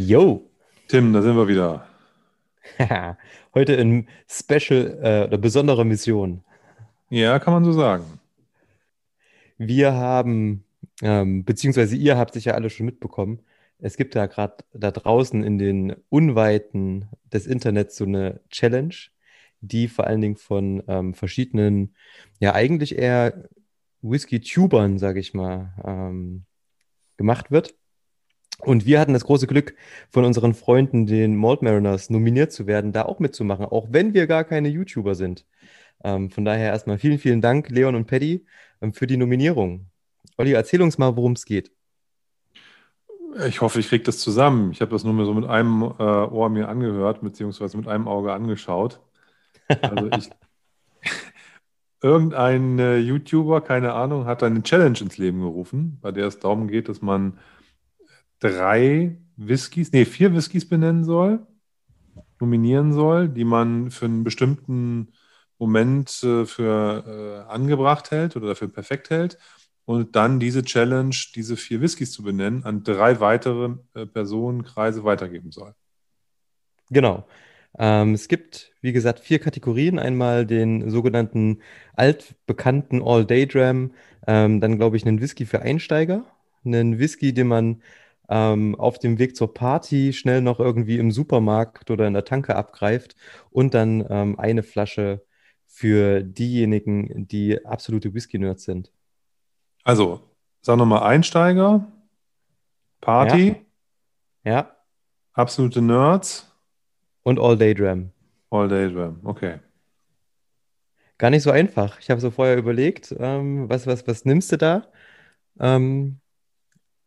Yo! Tim, da sind wir wieder. Heute in Special äh, oder besonderer Mission. Ja, kann man so sagen. Wir haben, ähm, beziehungsweise ihr habt sicher alle schon mitbekommen, es gibt ja gerade da draußen in den Unweiten des Internets so eine Challenge, die vor allen Dingen von ähm, verschiedenen, ja eigentlich eher Whisky-Tubern, sage ich mal, ähm, gemacht wird. Und wir hatten das große Glück, von unseren Freunden, den Malt Mariners, nominiert zu werden, da auch mitzumachen, auch wenn wir gar keine YouTuber sind. Ähm, von daher erstmal vielen, vielen Dank, Leon und Paddy, ähm, für die Nominierung. Olli, erzähl uns mal, worum es geht. Ich hoffe, ich kriege das zusammen. Ich habe das nur mal so mit einem äh, Ohr mir angehört, beziehungsweise mit einem Auge angeschaut. Also ich, irgendein äh, YouTuber, keine Ahnung, hat eine Challenge ins Leben gerufen, bei der es darum geht, dass man drei Whiskys, nee, vier Whiskys benennen soll, nominieren soll, die man für einen bestimmten Moment äh, für äh, angebracht hält oder dafür perfekt hält und dann diese Challenge, diese vier Whiskys zu benennen, an drei weitere äh, Personenkreise weitergeben soll. Genau. Ähm, es gibt, wie gesagt, vier Kategorien. Einmal den sogenannten altbekannten All-Day-Dram, ähm, dann glaube ich einen Whisky für Einsteiger, einen Whisky, den man ähm, auf dem Weg zur Party schnell noch irgendwie im Supermarkt oder in der Tanke abgreift und dann ähm, eine Flasche für diejenigen, die absolute Whisky-Nerds sind. Also, sag nochmal Einsteiger, Party, ja. ja. absolute Nerds und All-Day-Dram. All-Day-Dram, okay. Gar nicht so einfach. Ich habe so vorher überlegt, ähm, was, was, was nimmst du da? Ähm,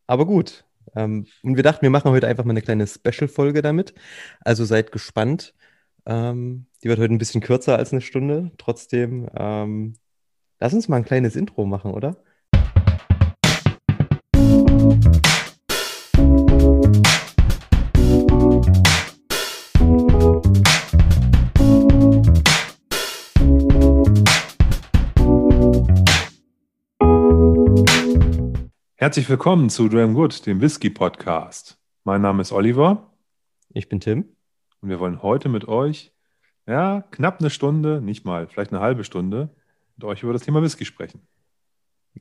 aber gut, ähm, und wir dachten, wir machen heute einfach mal eine kleine Special-Folge damit. Also seid gespannt. Ähm, die wird heute ein bisschen kürzer als eine Stunde. Trotzdem, ähm, lass uns mal ein kleines Intro machen, oder? Herzlich willkommen zu Dram Good, dem Whisky Podcast. Mein Name ist Oliver. Ich bin Tim. Und wir wollen heute mit euch, ja, knapp eine Stunde, nicht mal, vielleicht eine halbe Stunde, mit euch über das Thema Whisky sprechen.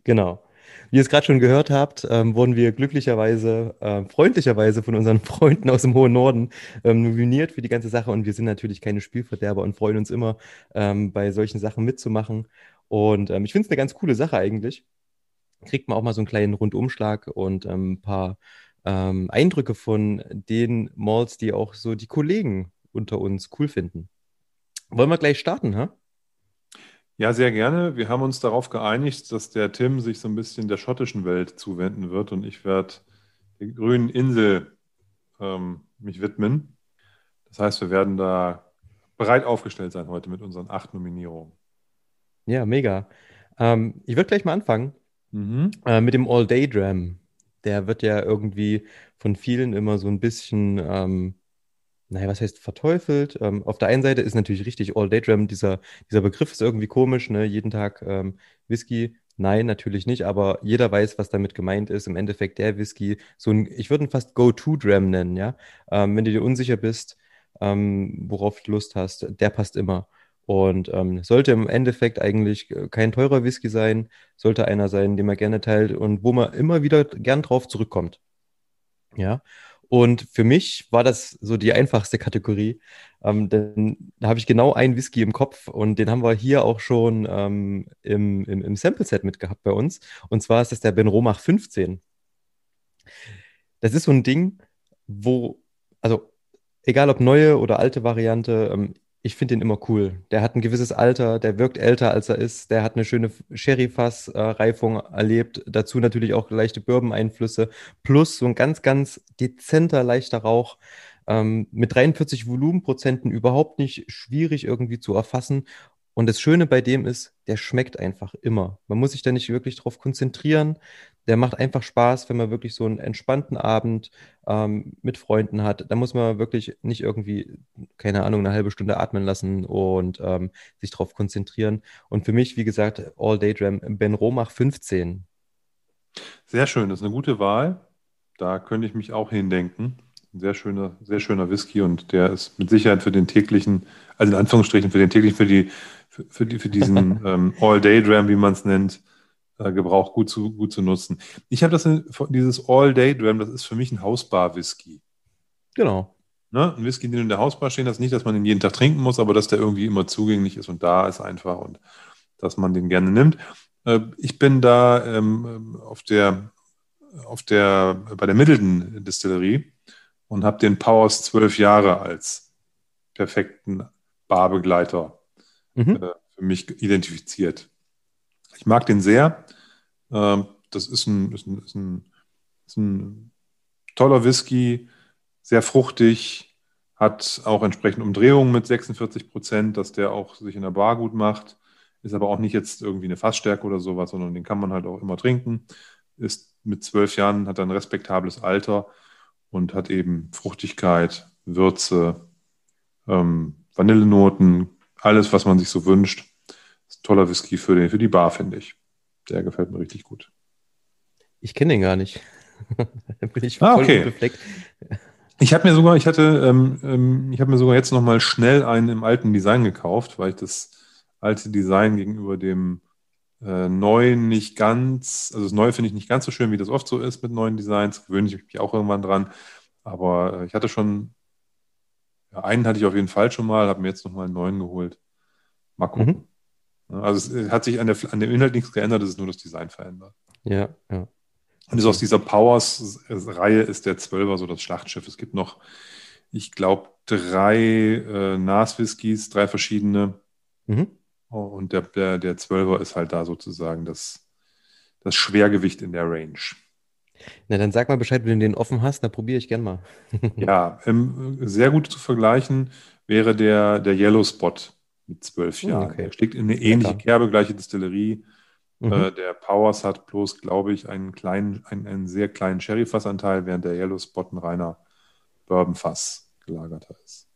Genau. Wie ihr es gerade schon gehört habt, ähm, wurden wir glücklicherweise, äh, freundlicherweise von unseren Freunden aus dem hohen Norden ähm, nominiert für die ganze Sache. Und wir sind natürlich keine Spielverderber und freuen uns immer, ähm, bei solchen Sachen mitzumachen. Und ähm, ich finde es eine ganz coole Sache eigentlich kriegt man auch mal so einen kleinen Rundumschlag und ähm, ein paar ähm, Eindrücke von den Malls, die auch so die Kollegen unter uns cool finden. Wollen wir gleich starten, ha? Ja, sehr gerne. Wir haben uns darauf geeinigt, dass der Tim sich so ein bisschen der schottischen Welt zuwenden wird und ich werde der grünen Insel ähm, mich widmen. Das heißt, wir werden da bereit aufgestellt sein heute mit unseren acht Nominierungen. Ja, mega. Ähm, ich würde gleich mal anfangen. Mhm. Äh, mit dem All-Day-Dram. Der wird ja irgendwie von vielen immer so ein bisschen, ähm, naja, was heißt verteufelt? Ähm, auf der einen Seite ist natürlich richtig All-Day-Dram, dieser, dieser Begriff ist irgendwie komisch, ne? Jeden Tag ähm, Whisky. Nein, natürlich nicht, aber jeder weiß, was damit gemeint ist. Im Endeffekt der Whisky, so ein, ich würde ihn fast Go-To-Dram nennen, ja. Ähm, wenn du dir unsicher bist, ähm, worauf du Lust hast, der passt immer. Und ähm, sollte im Endeffekt eigentlich äh, kein teurer Whisky sein, sollte einer sein, den man gerne teilt und wo man immer wieder gern drauf zurückkommt. Ja. Und für mich war das so die einfachste Kategorie, ähm, denn da habe ich genau einen Whisky im Kopf und den haben wir hier auch schon ähm, im, im, im Sample-Set mitgehabt bei uns. Und zwar ist das der Ben Romach 15. Das ist so ein Ding, wo, also egal ob neue oder alte Variante, ähm, ich finde den immer cool. Der hat ein gewisses Alter, der wirkt älter, als er ist. Der hat eine schöne Sherry-Fass-Reifung erlebt. Dazu natürlich auch leichte Bourbon-Einflüsse. Plus so ein ganz, ganz dezenter, leichter Rauch. Ähm, mit 43 Volumenprozenten überhaupt nicht schwierig irgendwie zu erfassen. Und das Schöne bei dem ist, der schmeckt einfach immer. Man muss sich da nicht wirklich drauf konzentrieren der macht einfach Spaß, wenn man wirklich so einen entspannten Abend ähm, mit Freunden hat. Da muss man wirklich nicht irgendwie, keine Ahnung, eine halbe Stunde atmen lassen und ähm, sich darauf konzentrieren. Und für mich, wie gesagt, All Day Dram, Ben Romach 15. Sehr schön, das ist eine gute Wahl. Da könnte ich mich auch hindenken. Ein sehr schöner, sehr schöner Whisky und der ist mit Sicherheit für den täglichen, also in Anführungsstrichen für den täglichen, für die, für, für, die, für diesen ähm, All-Day-Dram, wie man es nennt, Gebrauch gut zu, gut zu nutzen. Ich habe das, dieses All-Day-Dram, das ist für mich ein Hausbar-Whisky. Genau. Ne? Ein Whisky, den du in der Hausbar stehen hast, nicht, dass man ihn jeden Tag trinken muss, aber dass der irgendwie immer zugänglich ist und da ist einfach und dass man den gerne nimmt. Äh, ich bin da ähm, auf der, auf der, bei der Middleton Distillerie und habe den Powers zwölf Jahre als perfekten Barbegleiter mhm. äh, für mich identifiziert. Ich mag den sehr. Äh, das ist ein, ist, ein, ist, ein, ist ein toller Whisky, sehr fruchtig, hat auch entsprechend Umdrehungen mit 46 Prozent, dass der auch sich in der Bar gut macht. Ist aber auch nicht jetzt irgendwie eine Fassstärke oder sowas, sondern den kann man halt auch immer trinken. Ist mit zwölf Jahren, hat ein respektables Alter und hat eben Fruchtigkeit, Würze, ähm, Vanillenoten, alles, was man sich so wünscht. Toller Whisky für, den, für die Bar, finde ich. Der gefällt mir richtig gut. Ich kenne den gar nicht. da bin ich ah, voll okay. unbefleckt. Ich habe mir sogar, ich hatte, ähm, ähm, ich habe mir sogar jetzt nochmal schnell einen im alten Design gekauft, weil ich das alte Design gegenüber dem äh, neuen nicht ganz, also das neue finde ich nicht ganz so schön, wie das oft so ist mit neuen Designs. Gewöhne ich mich auch irgendwann dran. Aber äh, ich hatte schon, ja, einen hatte ich auf jeden Fall schon mal, habe mir jetzt nochmal einen neuen geholt. Mal gucken. Mhm. Also es hat sich an, der, an dem Inhalt nichts geändert, es ist nur das Design verändert. Ja, ja. Und ist aus dieser Powers-Reihe ist der Zwölfer so das Schlachtschiff. Es gibt noch, ich glaube, drei äh, Nas-Whiskys, drei verschiedene. Mhm. Oh, und der, der, der Zwölfer ist halt da sozusagen das, das Schwergewicht in der Range. Na, dann sag mal Bescheid, wenn du den offen hast, dann probiere ich gern mal. ja, ähm, sehr gut zu vergleichen wäre der, der Yellow Spot mit zwölf hm, Jahren. Okay. Er steckt in eine ähnliche Kerbe, gleiche Distillerie. Mhm. Äh, der Powers hat bloß, glaube ich, einen kleinen, einen, einen sehr kleinen Sherry-Fassanteil, während der Yellow Spot ein reiner Bourbon-Fass gelagerter ist.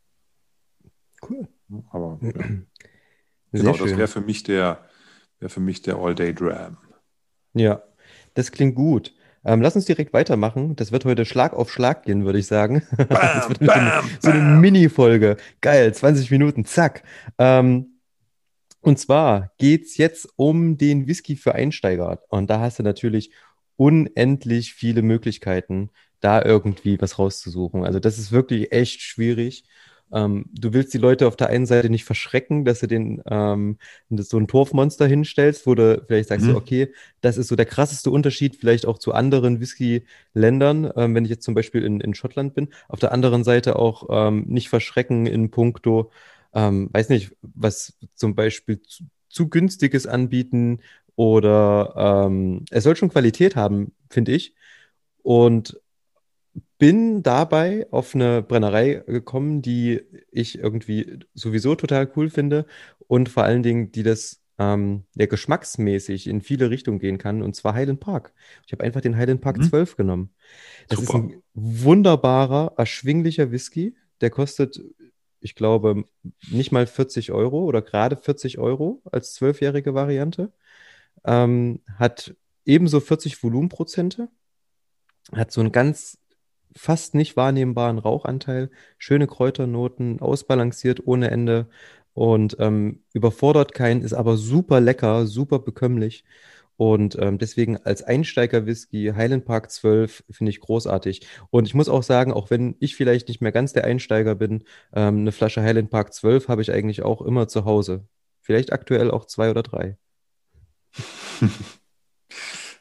Cool. Aber ja. genau, das wäre für mich der, wäre für mich der All-Day-Dram. Ja, das klingt gut. Ähm, lass uns direkt weitermachen. Das wird heute Schlag auf Schlag gehen, würde ich sagen. Bam, das wird bam, so eine, eine Mini-Folge. Geil, 20 Minuten, zack. Ähm, und zwar geht es jetzt um den Whisky für Einsteiger. Und da hast du natürlich unendlich viele Möglichkeiten, da irgendwie was rauszusuchen. Also das ist wirklich echt schwierig. Ähm, du willst die Leute auf der einen Seite nicht verschrecken, dass du den ähm, so ein Torfmonster hinstellst, wo du vielleicht sagst, mhm. okay, das ist so der krasseste Unterschied vielleicht auch zu anderen Whisky-Ländern, ähm, wenn ich jetzt zum Beispiel in, in Schottland bin. Auf der anderen Seite auch ähm, nicht verschrecken in puncto ähm, weiß nicht, was zum Beispiel zu, zu günstiges anbieten oder ähm, es soll schon Qualität haben, finde ich. Und bin dabei auf eine Brennerei gekommen, die ich irgendwie sowieso total cool finde und vor allen Dingen, die das ähm, ja, geschmacksmäßig in viele Richtungen gehen kann, und zwar Highland Park. Ich habe einfach den Highland Park mhm. 12 genommen. Das Super. ist ein wunderbarer, erschwinglicher Whisky. Der kostet ich glaube, nicht mal 40 Euro oder gerade 40 Euro als zwölfjährige Variante. Ähm, hat ebenso 40 Volumenprozente, hat so einen ganz fast nicht wahrnehmbaren Rauchanteil, schöne Kräuternoten, ausbalanciert ohne Ende und ähm, überfordert keinen, ist aber super lecker, super bekömmlich. Und ähm, deswegen als Einsteiger-Whisky Highland Park 12 finde ich großartig. Und ich muss auch sagen, auch wenn ich vielleicht nicht mehr ganz der Einsteiger bin, ähm, eine Flasche Highland Park 12 habe ich eigentlich auch immer zu Hause. Vielleicht aktuell auch zwei oder drei.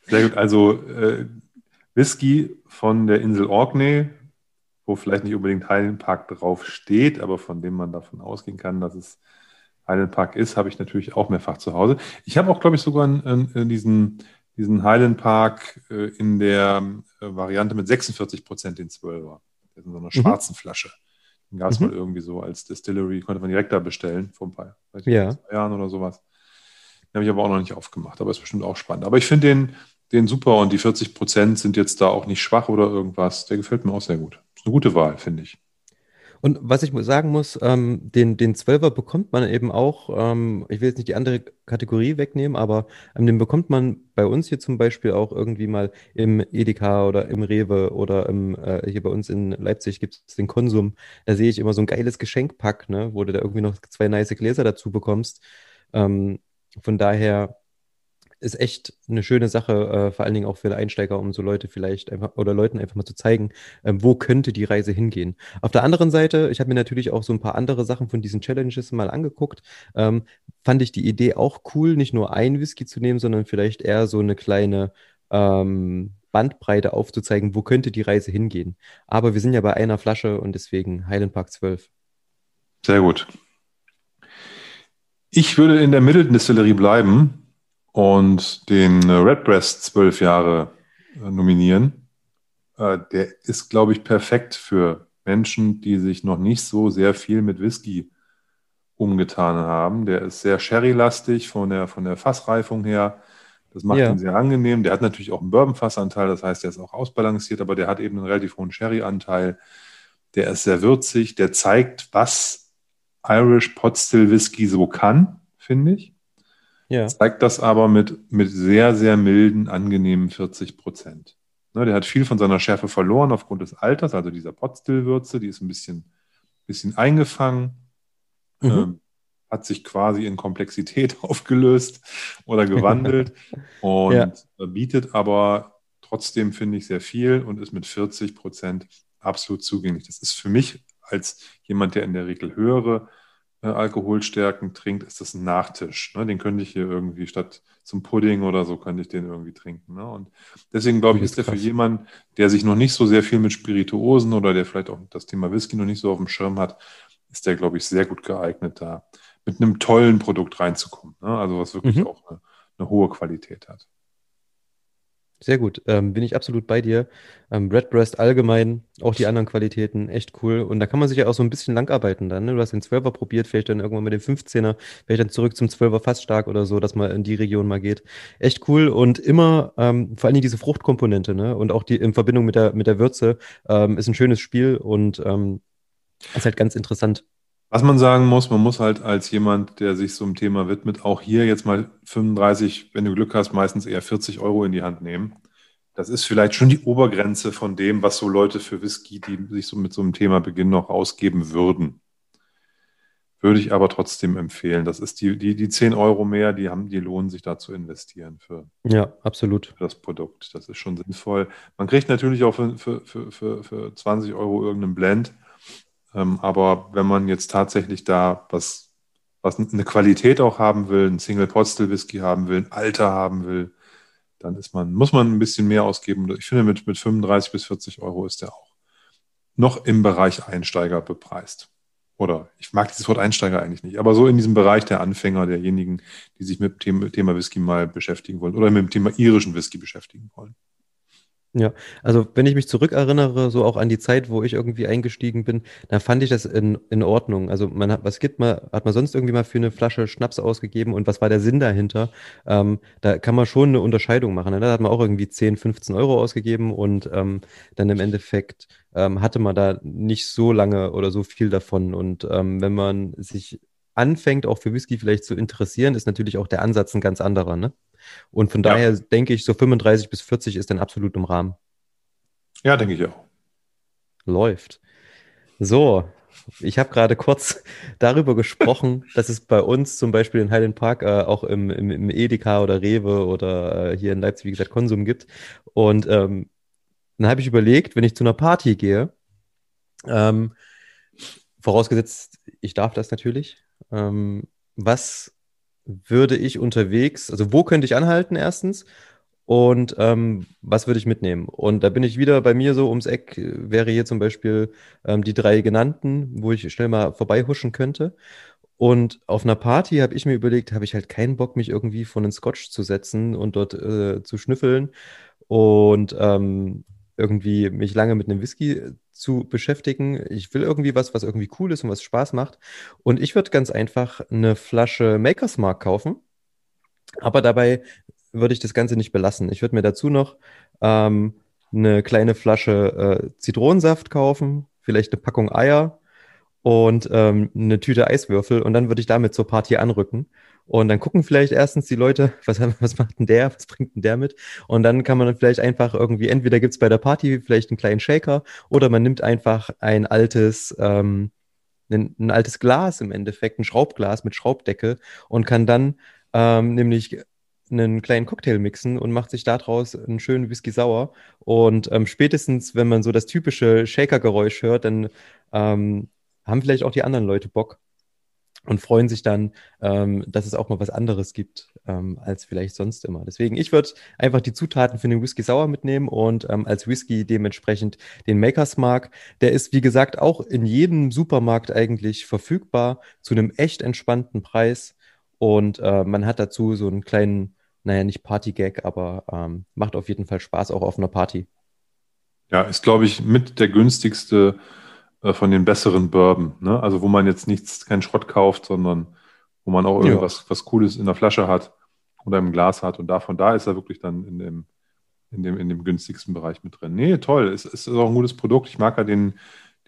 Sehr gut. Also äh, Whisky von der Insel Orkney, wo vielleicht nicht unbedingt Highland Park drauf steht, aber von dem man davon ausgehen kann, dass es Highland Park ist, habe ich natürlich auch mehrfach zu Hause. Ich habe auch, glaube ich, sogar in, in diesen, diesen Highland Park äh, in der äh, Variante mit 46 Prozent den 12er. in so einer mhm. schwarzen Flasche. Den gab es mhm. mal irgendwie so als Distillery, konnte man direkt da bestellen, vor ein paar ja. Jahren oder sowas. Den habe ich aber auch noch nicht aufgemacht, aber ist bestimmt auch spannend. Aber ich finde den, den super und die 40 Prozent sind jetzt da auch nicht schwach oder irgendwas. Der gefällt mir auch sehr gut. Ist eine gute Wahl, finde ich. Und was ich sagen muss, ähm, den, den 12er bekommt man eben auch, ähm, ich will jetzt nicht die andere Kategorie wegnehmen, aber ähm, den bekommt man bei uns hier zum Beispiel auch irgendwie mal im Edeka oder im Rewe oder im, äh, hier bei uns in Leipzig gibt es den Konsum. Da sehe ich immer so ein geiles Geschenkpack, ne, wo du da irgendwie noch zwei nice Gläser dazu bekommst. Ähm, von daher ist echt eine schöne Sache, äh, vor allen Dingen auch für Einsteiger, um so Leute vielleicht einfach oder Leuten einfach mal zu zeigen, ähm, wo könnte die Reise hingehen. Auf der anderen Seite, ich habe mir natürlich auch so ein paar andere Sachen von diesen Challenges mal angeguckt. Ähm, fand ich die Idee auch cool, nicht nur ein Whisky zu nehmen, sondern vielleicht eher so eine kleine ähm, Bandbreite aufzuzeigen, wo könnte die Reise hingehen. Aber wir sind ja bei einer Flasche und deswegen Highland Park 12. Sehr gut. Ich würde in der Middleton Distillerie bleiben und den Redbreast zwölf Jahre äh, nominieren. Äh, der ist, glaube ich, perfekt für Menschen, die sich noch nicht so sehr viel mit Whisky umgetan haben. Der ist sehr sherry-lastig von der, von der Fassreifung her. Das macht ja. ihn sehr angenehm. Der hat natürlich auch einen Bourbon-Fassanteil, das heißt, der ist auch ausbalanciert, aber der hat eben einen relativ hohen Sherry-Anteil. Der ist sehr würzig, der zeigt, was Irish Pot Still Whisky so kann, finde ich. Ja. Zeigt das aber mit, mit sehr, sehr milden, angenehmen 40 Prozent. Ne, der hat viel von seiner Schärfe verloren aufgrund des Alters, also dieser Potstill-Würze, die ist ein bisschen, bisschen eingefangen, mhm. ähm, hat sich quasi in Komplexität aufgelöst oder gewandelt und ja. bietet aber trotzdem, finde ich, sehr viel und ist mit 40 Prozent absolut zugänglich. Das ist für mich als jemand, der in der Regel höhere Alkoholstärken trinkt, ist das ein Nachtisch. Ne? Den könnte ich hier irgendwie statt zum Pudding oder so, könnte ich den irgendwie trinken. Ne? Und deswegen glaube ich, ist der für jemanden, der sich noch nicht so sehr viel mit Spirituosen oder der vielleicht auch das Thema Whisky noch nicht so auf dem Schirm hat, ist der, glaube ich, sehr gut geeignet, da mit einem tollen Produkt reinzukommen. Ne? Also was wirklich mhm. auch eine, eine hohe Qualität hat. Sehr gut, ähm, bin ich absolut bei dir. Ähm, Redbreast allgemein, auch die anderen Qualitäten, echt cool. Und da kann man sich ja auch so ein bisschen langarbeiten dann. Ne? Du hast den 12er probiert, vielleicht dann irgendwann mit dem 15er, vielleicht dann zurück zum 12er fast stark oder so, dass man in die Region mal geht. Echt cool und immer ähm, vor allem diese Fruchtkomponente ne? und auch die in Verbindung mit der, mit der Würze ähm, ist ein schönes Spiel und ähm, ist halt ganz interessant. Was man sagen muss, man muss halt als jemand, der sich so einem Thema widmet, auch hier jetzt mal 35, wenn du Glück hast, meistens eher 40 Euro in die Hand nehmen. Das ist vielleicht schon die Obergrenze von dem, was so Leute für Whisky, die sich so mit so einem Thema beginnen, noch ausgeben würden. Würde ich aber trotzdem empfehlen. Das ist die, die, die 10 Euro mehr, die haben, die lohnen sich da zu investieren für, ja, absolut. Für das Produkt. Das ist schon sinnvoll. Man kriegt natürlich auch für, für, für, für 20 Euro irgendeinen Blend aber wenn man jetzt tatsächlich da was, was eine Qualität auch haben will, ein Single Pot Still Whisky haben will, ein Alter haben will, dann ist man, muss man ein bisschen mehr ausgeben. Ich finde, mit, mit 35 bis 40 Euro ist der auch noch im Bereich Einsteiger bepreist. Oder ich mag dieses Wort Einsteiger eigentlich nicht, aber so in diesem Bereich der Anfänger, derjenigen, die sich mit dem Thema Whisky mal beschäftigen wollen oder mit dem Thema irischen Whisky beschäftigen wollen. Ja, also wenn ich mich zurückerinnere, so auch an die Zeit, wo ich irgendwie eingestiegen bin, da fand ich das in, in Ordnung. Also man hat, was gibt man, hat man sonst irgendwie mal für eine Flasche Schnaps ausgegeben und was war der Sinn dahinter? Ähm, da kann man schon eine Unterscheidung machen. Ne? Da hat man auch irgendwie 10, 15 Euro ausgegeben und ähm, dann im Endeffekt ähm, hatte man da nicht so lange oder so viel davon. Und ähm, wenn man sich anfängt, auch für Whisky vielleicht zu interessieren, ist natürlich auch der Ansatz ein ganz anderer, ne? Und von daher ja. denke ich, so 35 bis 40 ist dann absolut im Rahmen. Ja, denke ich auch. Läuft. So, ich habe gerade kurz darüber gesprochen, dass es bei uns zum Beispiel in Highland Park äh, auch im, im, im, Edeka oder Rewe oder äh, hier in Leipzig, wie gesagt, Konsum gibt. Und ähm, dann habe ich überlegt, wenn ich zu einer Party gehe, ähm, vorausgesetzt, ich darf das natürlich, ähm, was würde ich unterwegs, also wo könnte ich anhalten erstens und ähm, was würde ich mitnehmen? Und da bin ich wieder bei mir so ums Eck, wäre hier zum Beispiel ähm, die drei genannten, wo ich schnell mal vorbeihuschen könnte. Und auf einer Party habe ich mir überlegt, habe ich halt keinen Bock, mich irgendwie vor einen Scotch zu setzen und dort äh, zu schnüffeln und ähm, irgendwie mich lange mit einem Whisky zu beschäftigen. Ich will irgendwie was, was irgendwie cool ist und was Spaß macht. Und ich würde ganz einfach eine Flasche Maker's Mark kaufen. Aber dabei würde ich das Ganze nicht belassen. Ich würde mir dazu noch ähm, eine kleine Flasche äh, Zitronensaft kaufen, vielleicht eine Packung Eier und ähm, eine Tüte Eiswürfel und dann würde ich damit zur Party anrücken. Und dann gucken vielleicht erstens die Leute, was, was macht denn der, was bringt denn der mit? Und dann kann man dann vielleicht einfach irgendwie, entweder gibt's bei der Party vielleicht einen kleinen Shaker oder man nimmt einfach ein altes, ähm, ein, ein altes Glas im Endeffekt, ein Schraubglas mit Schraubdeckel und kann dann ähm, nämlich einen kleinen Cocktail mixen und macht sich daraus einen schönen Whisky sauer. Und ähm, spätestens, wenn man so das typische Shaker-Geräusch hört, dann ähm, haben vielleicht auch die anderen Leute Bock und freuen sich dann, ähm, dass es auch mal was anderes gibt ähm, als vielleicht sonst immer. Deswegen, ich würde einfach die Zutaten für den Whisky Sauer mitnehmen und ähm, als Whisky dementsprechend den Makers Mark. Der ist, wie gesagt, auch in jedem Supermarkt eigentlich verfügbar zu einem echt entspannten Preis. Und äh, man hat dazu so einen kleinen, naja, nicht Party-Gag, aber ähm, macht auf jeden Fall Spaß auch auf einer Party. Ja, ist, glaube ich, mit der günstigste von den besseren Bourbon. Ne? Also wo man jetzt nichts, keinen Schrott kauft, sondern wo man auch irgendwas ja. was Cooles in der Flasche hat oder im Glas hat. Und davon da ist er wirklich dann in dem, in dem, in dem günstigsten Bereich mit drin. Nee, toll. Es, es ist auch ein gutes Produkt. Ich mag ja den,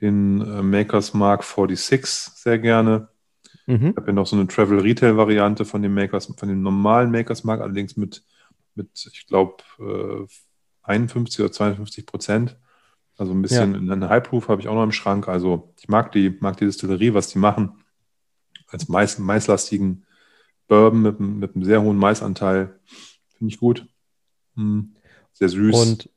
den äh, Makers Mark 46 sehr gerne. Mhm. Ich habe ja noch so eine Travel Retail Variante von dem Makers, von dem normalen Makers Mark, allerdings mit, mit ich glaube, äh, 51 oder 52 Prozent. Also ein bisschen ja. einen High Proof habe ich auch noch im Schrank. Also ich mag die, mag die Distillerie, was die machen. Als Mais, maislastigen Bourbon mit, mit einem sehr hohen Maisanteil. Finde ich gut. Hm. Sehr süß. Und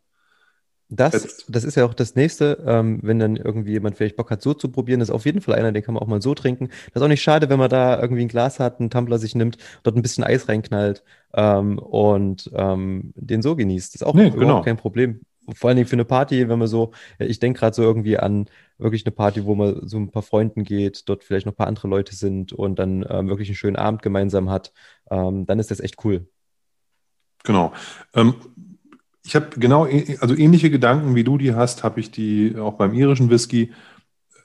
das, das ist ja auch das nächste, ähm, wenn dann irgendwie jemand vielleicht Bock hat, so zu probieren, ist auf jeden Fall einer, den kann man auch mal so trinken. Das ist auch nicht schade, wenn man da irgendwie ein Glas hat, einen Tumbler sich nimmt, dort ein bisschen Eis reinknallt ähm, und ähm, den so genießt. Das ist auch nee, überhaupt genau. kein Problem vor allen Dingen für eine Party, wenn man so, ich denke gerade so irgendwie an wirklich eine Party, wo man so ein paar Freunden geht, dort vielleicht noch ein paar andere Leute sind und dann ähm, wirklich einen schönen Abend gemeinsam hat, ähm, dann ist das echt cool. Genau. Ähm, ich habe genau, also ähnliche Gedanken wie du die hast, habe ich die auch beim irischen Whisky.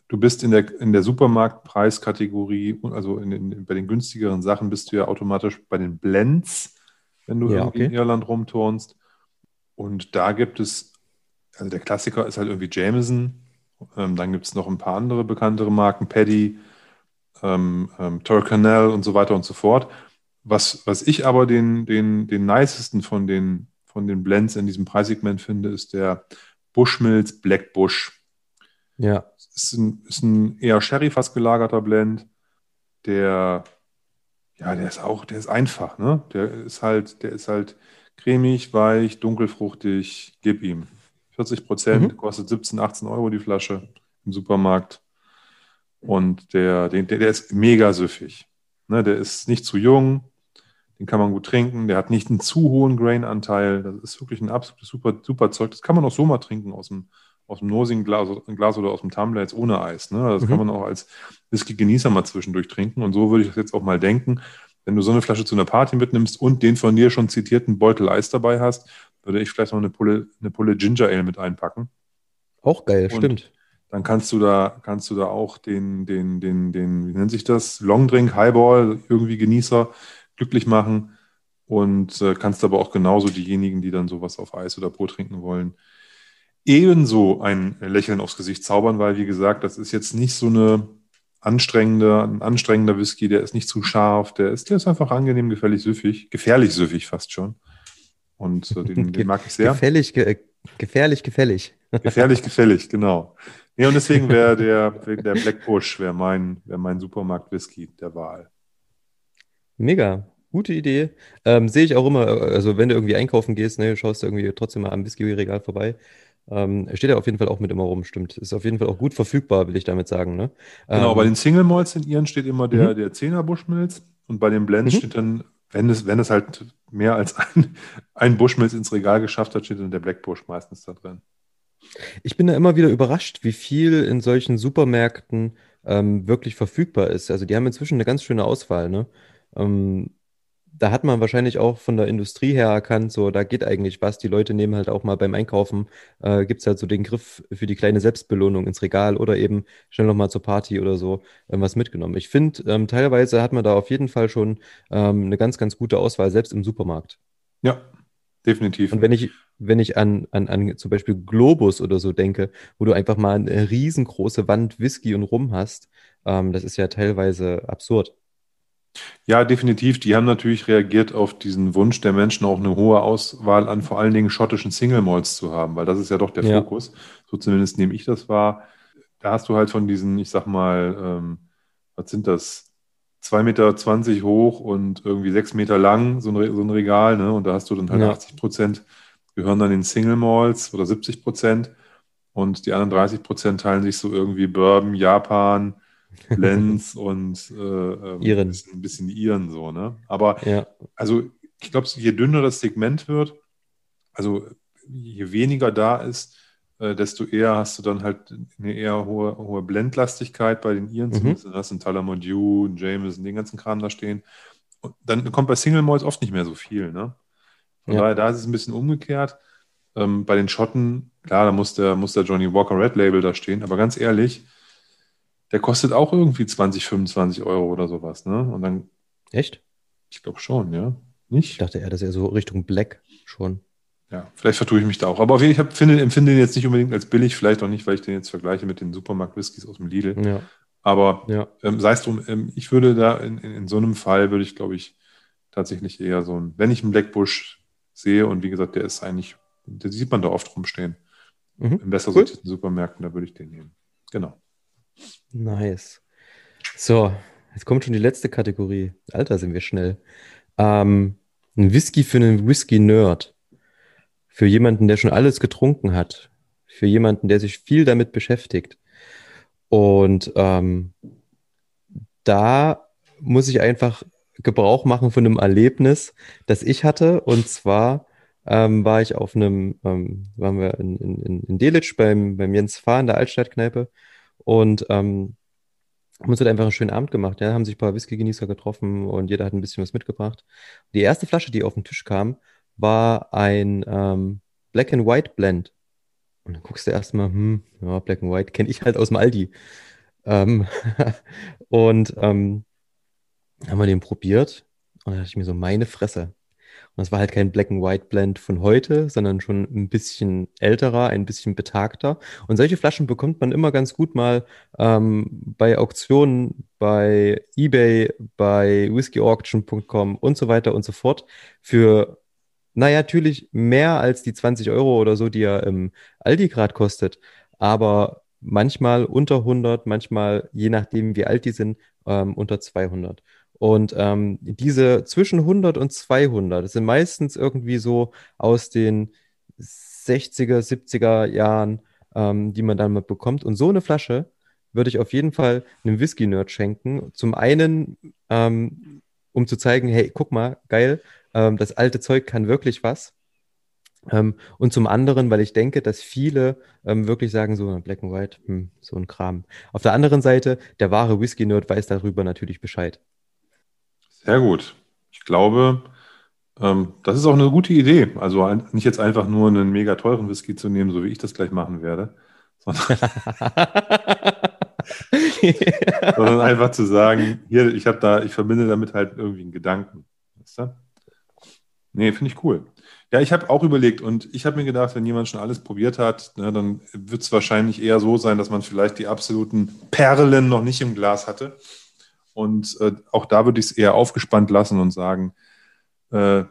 Du bist in der, in der Supermarktpreiskategorie, also in den, bei den günstigeren Sachen bist du ja automatisch bei den Blends, wenn du ja, okay. in Irland rumturnst. Und da gibt es, also der Klassiker ist halt irgendwie Jameson. Ähm, dann gibt es noch ein paar andere bekanntere Marken, Paddy, ähm, ähm, Torcanel und so weiter und so fort. Was, was ich aber den, den, den nicesten von den, von den Blends in diesem Preissegment finde, ist der Bushmills Black Bush. Ja. Ist ein, ist ein eher Sherry-fass gelagerter Blend, der, ja, der ist auch, der ist einfach, ne? Der ist halt, der ist halt Cremig, weich, dunkelfruchtig, gib ihm. 40 Prozent, mhm. kostet 17, 18 Euro die Flasche im Supermarkt. Und der, der, der ist mega süffig. Ne, der ist nicht zu jung, den kann man gut trinken, der hat nicht einen zu hohen Grain-Anteil. Das ist wirklich ein absolutes super, super Zeug. Das kann man auch so mal trinken aus dem, aus dem Nosing-Glas Glas oder aus dem Tumbler jetzt ohne Eis. Ne? Das mhm. kann man auch als Whisky-Genießer mal zwischendurch trinken. Und so würde ich das jetzt auch mal denken wenn du so eine Flasche zu einer Party mitnimmst und den von dir schon zitierten Beutel Eis dabei hast, würde ich vielleicht noch eine Pulle, eine Pulle Ginger Ale mit einpacken. Auch geil, und stimmt. Dann kannst du da, kannst du da auch den, den, den, den, wie nennt sich das? Longdrink, Highball, irgendwie Genießer glücklich machen. Und äh, kannst aber auch genauso diejenigen, die dann sowas auf Eis oder Brot trinken wollen, ebenso ein Lächeln aufs Gesicht zaubern, weil, wie gesagt, das ist jetzt nicht so eine anstrengender, ein anstrengender Whisky, der ist nicht zu scharf, der ist, der ist einfach angenehm, gefährlich süffig, gefährlich süffig fast schon. Und äh, den, den, mag ich sehr. Gefährlich, ge gefährlich, gefällig. Gefährlich, gefällig, genau. Ja, und deswegen wäre der, der Black Bush wäre mein, wär mein Supermarkt-Whisky der Wahl. Mega. Gute Idee. Ähm, Sehe ich auch immer, also wenn du irgendwie einkaufen gehst, ne, schaust du irgendwie trotzdem mal am Whisky-Regal vorbei. Ähm, steht ja auf jeden Fall auch mit immer rum, stimmt. Ist auf jeden Fall auch gut verfügbar, will ich damit sagen. Ne? Genau, ähm, bei den Single Malls in ihren steht immer der, mhm. der 10er Bushmills und bei den Blends mhm. steht dann, wenn es, wenn es halt mehr als ein, ein Bushmills ins Regal geschafft hat, steht dann der Black Bush meistens da drin. Ich bin da immer wieder überrascht, wie viel in solchen Supermärkten ähm, wirklich verfügbar ist. Also die haben inzwischen eine ganz schöne Auswahl. Ne? Ähm, da hat man wahrscheinlich auch von der Industrie her erkannt, so da geht eigentlich was. Die Leute nehmen halt auch mal beim Einkaufen, äh, gibt es halt so den Griff für die kleine Selbstbelohnung ins Regal oder eben schnell nochmal zur Party oder so äh, was mitgenommen. Ich finde, ähm, teilweise hat man da auf jeden Fall schon ähm, eine ganz, ganz gute Auswahl, selbst im Supermarkt. Ja, definitiv. Und wenn ich, wenn ich an, an, an zum Beispiel Globus oder so denke, wo du einfach mal eine riesengroße Wand Whisky und Rum hast, ähm, das ist ja teilweise absurd. Ja, definitiv. Die haben natürlich reagiert auf diesen Wunsch der Menschen, auch eine hohe Auswahl an vor allen Dingen schottischen Single Malts zu haben, weil das ist ja doch der ja. Fokus. So zumindest nehme ich das wahr. Da hast du halt von diesen, ich sag mal, ähm, was sind das? 2,20 Meter hoch und irgendwie 6 Meter lang, so ein, so ein Regal, ne? Und da hast du dann halt ja. 80 Prozent gehören dann in Single Malls oder 70 Prozent. Und die anderen 30 Prozent teilen sich so irgendwie Bourbon, Japan, Lenz und äh, ähm, Iren. Ein, bisschen, ein bisschen Iren so, ne? Aber ja. also ich glaube, je dünner das Segment wird, also je weniger da ist, äh, desto eher hast du dann halt eine eher hohe, hohe Blendlastigkeit bei den Iren. Mhm. Dann hast du einen Talamodieu, einen Jameson, den ganzen Kram da stehen. Und dann kommt bei Single Malls oft nicht mehr so viel, ne? Von ja. daher, da ist es ein bisschen umgekehrt. Ähm, bei den Schotten, klar, da muss der, muss der Johnny Walker Red Label da stehen, aber ganz ehrlich, der kostet auch irgendwie 20, 25 Euro oder sowas, ne? Und dann. Echt? Ich glaube schon, ja. Nicht? Ich dachte eher, das ist eher so Richtung Black schon. Ja, vielleicht vertue ich mich da auch. Aber auf jeden Fall, ich finde, empfinde den jetzt nicht unbedingt als billig, vielleicht auch nicht, weil ich den jetzt vergleiche mit den Supermarkt-Whiskys aus dem Lidl. Ja. Aber ja. ähm, sei es drum, ähm, ich würde da in, in, in, so einem Fall, würde ich, glaube ich, tatsächlich eher so ein, wenn ich einen Blackbush sehe und wie gesagt, der ist eigentlich, den sieht man da oft rumstehen. Mhm. In besser cool. sortierten Supermärkten, da würde ich den nehmen. Genau. Nice. So, jetzt kommt schon die letzte Kategorie. Alter, sind wir schnell. Ähm, ein Whisky für einen Whisky-Nerd. Für jemanden, der schon alles getrunken hat. Für jemanden, der sich viel damit beschäftigt. Und ähm, da muss ich einfach Gebrauch machen von einem Erlebnis, das ich hatte. Und zwar ähm, war ich auf einem, ähm, waren wir in, in, in Delitzsch beim, beim Jens Fahr in der Altstadtkneipe und ähm, haben uns halt einfach einen schönen Abend gemacht. Ja, haben sich ein paar Whisky-Genießer getroffen und jeder hat ein bisschen was mitgebracht. Die erste Flasche, die auf den Tisch kam, war ein ähm, Black and White Blend. Und dann guckst du erstmal, hm, ja, Black and White kenne ich halt aus dem Aldi. Ähm, und ähm, haben wir den probiert und da dachte ich mir so, meine Fresse. Das war halt kein Black and White Blend von heute, sondern schon ein bisschen älterer, ein bisschen betagter. Und solche Flaschen bekommt man immer ganz gut mal ähm, bei Auktionen, bei eBay, bei whiskyauction.com und so weiter und so fort für naja, natürlich mehr als die 20 Euro oder so, die er im Aldi gerade kostet, aber manchmal unter 100, manchmal, je nachdem wie alt die sind, ähm, unter 200. Und ähm, diese zwischen 100 und 200, das sind meistens irgendwie so aus den 60er, 70er Jahren, ähm, die man dann mal bekommt. Und so eine Flasche würde ich auf jeden Fall einem Whisky-Nerd schenken. Zum einen, ähm, um zu zeigen, hey, guck mal, geil, ähm, das alte Zeug kann wirklich was. Ähm, und zum anderen, weil ich denke, dass viele ähm, wirklich sagen, so Black and White, hm, so ein Kram. Auf der anderen Seite, der wahre Whisky-Nerd weiß darüber natürlich Bescheid. Sehr gut. Ich glaube, ähm, das ist auch eine gute Idee. Also nicht jetzt einfach nur einen mega teuren Whisky zu nehmen, so wie ich das gleich machen werde, sondern, sondern einfach zu sagen, hier, ich habe da, ich verbinde damit halt irgendwie einen Gedanken. Weißt du? Nee, finde ich cool. Ja, ich habe auch überlegt und ich habe mir gedacht, wenn jemand schon alles probiert hat, ne, dann wird es wahrscheinlich eher so sein, dass man vielleicht die absoluten Perlen noch nicht im Glas hatte. Und äh, auch da würde ich es eher aufgespannt lassen und sagen, äh,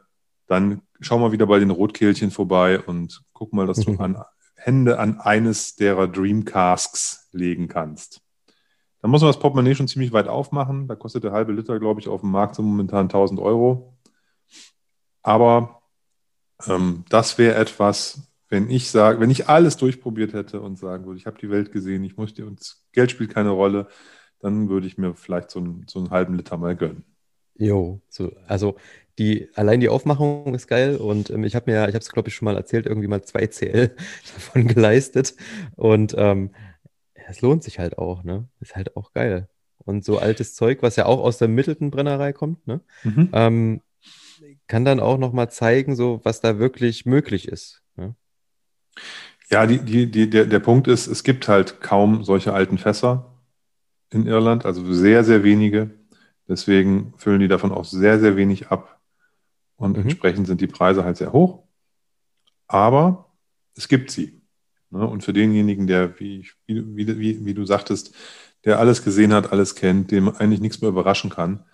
dann schau mal wieder bei den Rotkehlchen vorbei und guck mal, dass mhm. du an, Hände an eines derer Dreamcasks legen kannst. Da muss man das Portemonnaie schon ziemlich weit aufmachen. Da kostet der halbe Liter, glaube ich, auf dem Markt so momentan 1000 Euro. Aber ähm, das wäre etwas, wenn ich sage, wenn ich alles durchprobiert hätte und sagen würde, ich habe die Welt gesehen, ich möchte und Geld spielt keine Rolle, dann würde ich mir vielleicht so einen, so einen halben Liter mal gönnen. Jo, so, also die, allein die Aufmachung ist geil und ähm, ich habe mir, ich habe es glaube ich schon mal erzählt, irgendwie mal zwei CL davon geleistet und ähm, es lohnt sich halt auch, ne? Ist halt auch geil. Und so altes Zeug, was ja auch aus der mittelten Brennerei kommt, ne? Mhm. Ähm, kann dann auch nochmal zeigen, so was da wirklich möglich ist. Ne? Ja, die, die, die, der, der Punkt ist, es gibt halt kaum solche alten Fässer in Irland, also sehr, sehr wenige. Deswegen füllen die davon auch sehr, sehr wenig ab. Und mhm. entsprechend sind die Preise halt sehr hoch. Aber es gibt sie. Ne? Und für denjenigen, der, wie, wie, wie, wie du sagtest, der alles gesehen hat, alles kennt, dem eigentlich nichts mehr überraschen kann,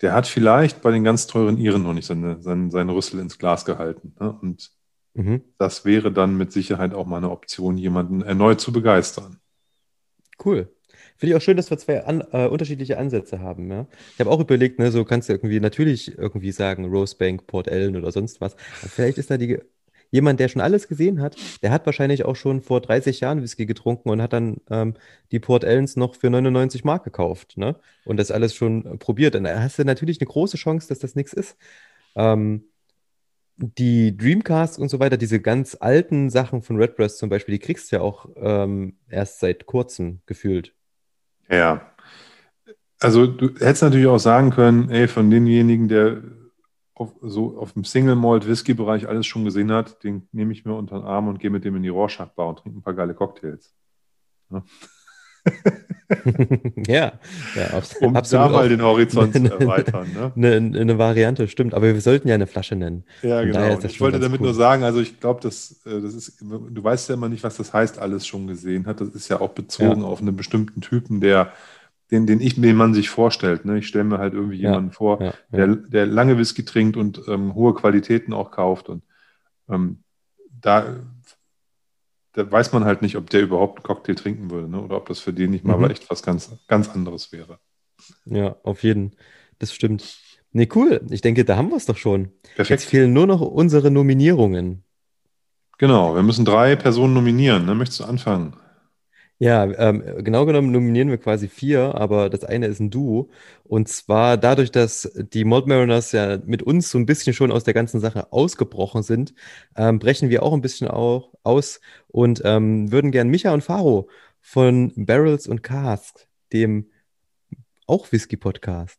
der hat vielleicht bei den ganz teuren Iren noch nicht seine, seine, seine Rüssel ins Glas gehalten. Ne? Und mhm. das wäre dann mit Sicherheit auch mal eine Option, jemanden erneut zu begeistern. Cool. Finde ich auch schön, dass wir zwei an, äh, unterschiedliche Ansätze haben. Ja? Ich habe auch überlegt, ne, so kannst du irgendwie natürlich irgendwie sagen, Rosebank, Port Ellen oder sonst was. Aber vielleicht ist da die jemand, der schon alles gesehen hat, der hat wahrscheinlich auch schon vor 30 Jahren Whisky getrunken und hat dann ähm, die Port Ellens noch für 99 Mark gekauft, ne? Und das alles schon probiert. Dann hast du natürlich eine große Chance, dass das nichts ist. Ähm, die Dreamcast und so weiter, diese ganz alten Sachen von Redbreast zum Beispiel, die kriegst du ja auch ähm, erst seit kurzem gefühlt. Ja. Also du hättest natürlich auch sagen können, ey, von denjenigen, der auf, so auf dem Single Malt Whisky Bereich alles schon gesehen hat, den nehme ich mir unter den Arm und gehe mit dem in die Rorschach Bar und trinke ein paar geile Cocktails. Ja, ja, ja um absolut da mal den Horizont zu erweitern. Ne? Eine, eine, Variante, stimmt. Aber wir sollten ja eine Flasche nennen. Ja, genau. Ich wollte damit cool. nur sagen, also ich glaube, das, äh, das ist, du weißt ja immer nicht, was das heißt, alles schon gesehen hat. Das ist ja auch bezogen ja. auf einen bestimmten Typen, der den, den ich, den man sich vorstellt. Ne? Ich stelle mir halt irgendwie jemanden ja, vor, ja, der, der lange Whisky trinkt und ähm, hohe Qualitäten auch kauft. Und ähm, da, da weiß man halt nicht, ob der überhaupt einen Cocktail trinken würde, ne? oder ob das für den nicht mal mhm. echt was ganz, ganz anderes wäre. Ja, auf jeden. Das stimmt. Nee, cool. Ich denke, da haben wir es doch schon. Perfekt. Jetzt fehlen nur noch unsere Nominierungen. Genau, wir müssen drei Personen nominieren. Ne? Möchtest du anfangen? Ja, ähm, genau genommen nominieren wir quasi vier, aber das eine ist ein Duo. Und zwar dadurch, dass die Mold Mariners ja mit uns so ein bisschen schon aus der ganzen Sache ausgebrochen sind, ähm, brechen wir auch ein bisschen auch aus und ähm, würden gern Micha und Faro von Barrels und Casks, dem auch Whisky-Podcast,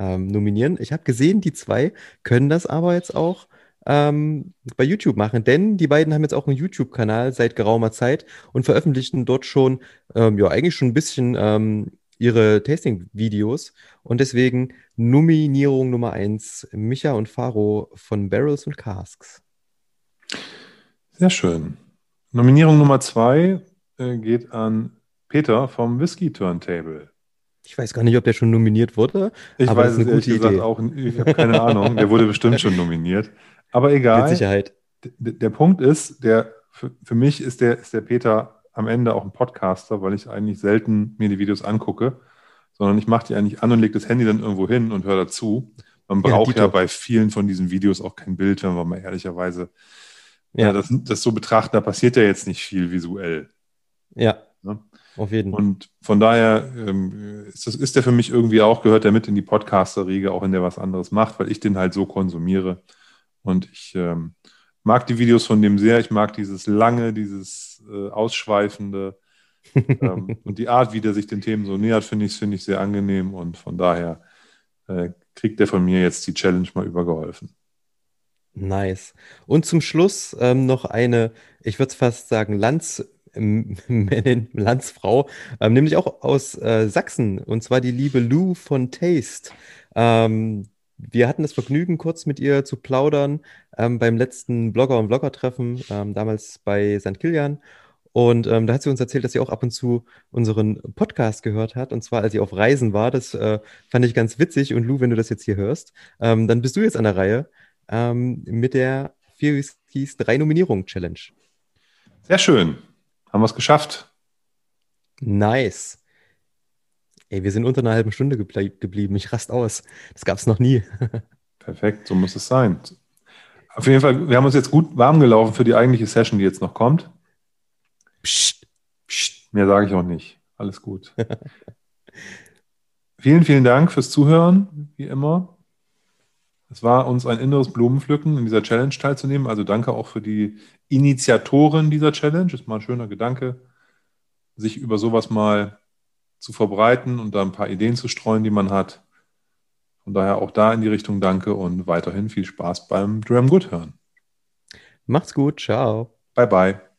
ähm, nominieren. Ich habe gesehen, die zwei können das aber jetzt auch ähm, bei YouTube machen, denn die beiden haben jetzt auch einen YouTube-Kanal seit geraumer Zeit und veröffentlichen dort schon, ähm, ja, eigentlich schon ein bisschen ähm, ihre Tasting-Videos und deswegen Nominierung Nummer eins Micha und Faro von Barrels und Casks. Sehr schön. Nominierung Nummer zwei äh, geht an Peter vom Whisky Turntable. Ich weiß gar nicht, ob der schon nominiert wurde. Ich weiß es ehrlich Idee. gesagt auch. Ich habe keine Ahnung. Der wurde bestimmt schon nominiert. Aber egal. Mit Sicherheit. Der, Punkt ist, der, für, für mich ist der, ist der Peter am Ende auch ein Podcaster, weil ich eigentlich selten mir die Videos angucke, sondern ich mache die eigentlich an und lege das Handy dann irgendwo hin und höre dazu. Man braucht ja, ja, bei vielen von diesen Videos auch kein Bild, wenn wir mal ehrlicherweise ja. das, das so betrachten. Da passiert ja jetzt nicht viel visuell. Ja. Ne? Auf jeden Fall. Und von daher ähm, ist, das, ist der für mich irgendwie auch, gehört der mit in die Podcaster-Riege, auch wenn der was anderes macht, weil ich den halt so konsumiere. Und ich ähm, mag die Videos von dem sehr. Ich mag dieses lange, dieses äh, ausschweifende ähm, und die Art, wie der sich den Themen so nähert, finde ich, finde ich sehr angenehm. Und von daher äh, kriegt der von mir jetzt die Challenge mal übergeholfen. Nice. Und zum Schluss ähm, noch eine, ich würde fast sagen, Lanz, Landsfrau, ähm, nämlich auch aus äh, Sachsen, und zwar die liebe Lou von Taste. Ähm, wir hatten das Vergnügen, kurz mit ihr zu plaudern ähm, beim letzten Blogger- und Vlogger-Treffen, ähm, damals bei St. Kilian. Und ähm, da hat sie uns erzählt, dass sie auch ab und zu unseren Podcast gehört hat. Und zwar, als sie auf Reisen war. Das äh, fand ich ganz witzig. Und Lou, wenn du das jetzt hier hörst, ähm, dann bist du jetzt an der Reihe ähm, mit der Vier Whiskys drei Nominierungen Challenge. Sehr schön. Haben wir es geschafft. Nice. Ey, wir sind unter einer halben Stunde geblie geblieben. Ich rast aus. Das gab es noch nie. Perfekt, so muss es sein. Auf jeden Fall, wir haben uns jetzt gut warm gelaufen für die eigentliche Session, die jetzt noch kommt. Psst, psst, mehr sage ich auch nicht. Alles gut. vielen, vielen Dank fürs Zuhören, wie immer. Es war uns ein inneres Blumenpflücken, in dieser Challenge teilzunehmen. Also danke auch für die Initiatoren dieser Challenge. Ist mal ein schöner Gedanke, sich über sowas mal zu verbreiten und da ein paar Ideen zu streuen, die man hat. Von daher auch da in die Richtung danke und weiterhin viel Spaß beim Dram Good hören. Macht's gut, ciao. Bye bye.